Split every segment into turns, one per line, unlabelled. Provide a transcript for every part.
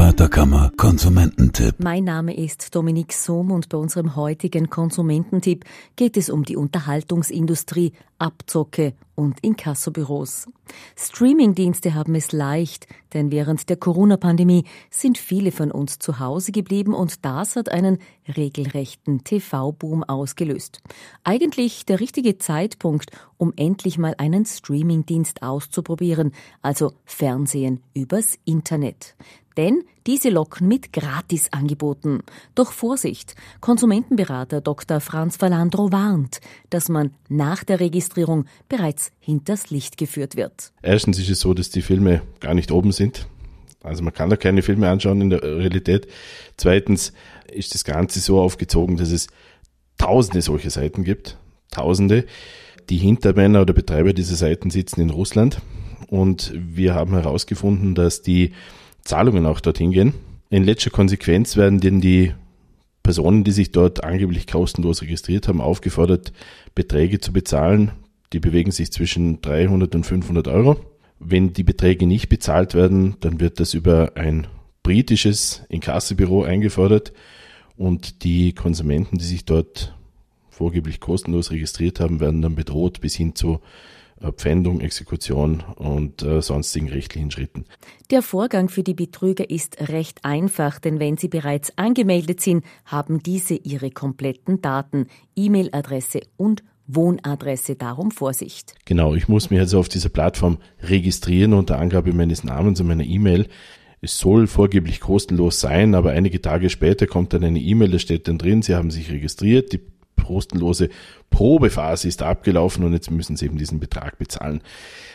Handwerkerkammer Konsumententipp.
Mein Name ist Dominik Sohm und bei unserem heutigen Konsumententipp geht es um die Unterhaltungsindustrie, Abzocke und Inkassobüros. Streamingdienste haben es leicht, denn während der Corona-Pandemie sind viele von uns zu Hause geblieben und das hat einen regelrechten TV-Boom ausgelöst. Eigentlich der richtige Zeitpunkt, um endlich mal einen Streamingdienst auszuprobieren, also Fernsehen übers Internet. Denn diese locken mit Gratisangeboten. Doch Vorsicht, Konsumentenberater Dr. Franz Valandro warnt, dass man nach der Registrierung bereits hinters Licht geführt wird.
Erstens ist es so, dass die Filme gar nicht oben sind. Also man kann da keine Filme anschauen in der Realität. Zweitens ist das Ganze so aufgezogen, dass es tausende solche Seiten gibt. Tausende. Die Hintermänner oder Betreiber dieser Seiten sitzen in Russland. Und wir haben herausgefunden, dass die Zahlungen auch dorthin gehen. In letzter Konsequenz werden denn die Personen, die sich dort angeblich kostenlos registriert haben, aufgefordert, Beträge zu bezahlen. Die bewegen sich zwischen 300 und 500 Euro. Wenn die Beträge nicht bezahlt werden, dann wird das über ein britisches Inkassebüro eingefordert und die Konsumenten, die sich dort vorgeblich kostenlos registriert haben, werden dann bedroht bis hin zu Pfändung, Exekution und äh, sonstigen rechtlichen Schritten.
Der Vorgang für die Betrüger ist recht einfach, denn wenn sie bereits angemeldet sind, haben diese ihre kompletten Daten, E-Mail-Adresse und Wohnadresse, darum Vorsicht.
Genau, ich muss mich also auf dieser Plattform registrieren unter Angabe meines Namens und meiner E-Mail. Es soll vorgeblich kostenlos sein, aber einige Tage später kommt dann eine E-Mail, da steht dann drin, Sie haben sich registriert, die kostenlose Probephase ist abgelaufen und jetzt müssen sie eben diesen Betrag bezahlen.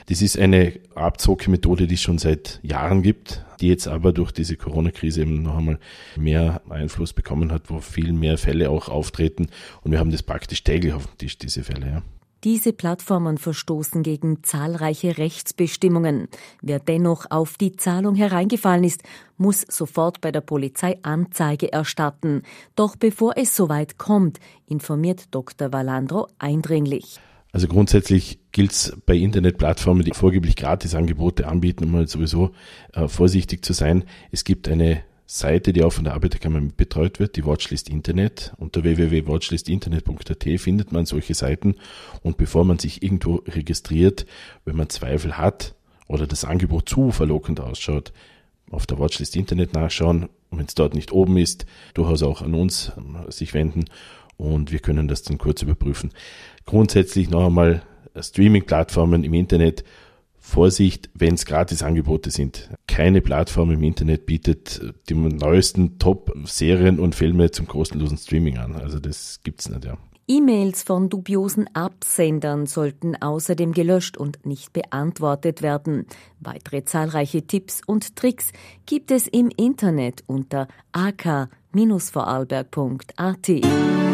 Das ist eine Abzockmethode, die es schon seit Jahren gibt, die jetzt aber durch diese Corona-Krise eben noch einmal mehr Einfluss bekommen hat, wo viel mehr Fälle auch auftreten und wir haben das praktisch täglich auf dem Tisch, diese Fälle. Ja.
Diese Plattformen verstoßen gegen zahlreiche Rechtsbestimmungen. Wer dennoch auf die Zahlung hereingefallen ist, muss sofort bei der Polizei Anzeige erstatten. Doch bevor es soweit kommt, informiert Dr. Valandro eindringlich.
Also grundsätzlich gilt es bei Internetplattformen, die vorgeblich Gratisangebote anbieten, mal sowieso äh, vorsichtig zu sein. Es gibt eine Seite, die auch von der Arbeiterkammer betreut wird, die Watchlist Internet. Unter www.watchlistinternet.at findet man solche Seiten. Und bevor man sich irgendwo registriert, wenn man Zweifel hat oder das Angebot zu verlockend ausschaut, auf der Watchlist Internet nachschauen. Und wenn es dort nicht oben ist, durchaus auch an uns sich wenden und wir können das dann kurz überprüfen. Grundsätzlich noch einmal Streaming-Plattformen im Internet Vorsicht, wenn es Gratisangebote sind. Keine Plattform im Internet bietet die neuesten Top-Serien und Filme zum kostenlosen Streaming an. Also das gibt's nicht, ja.
E-Mails von dubiosen Absendern sollten außerdem gelöscht und nicht beantwortet werden. Weitere zahlreiche Tipps und Tricks gibt es im Internet unter ak-vorarlberg.at.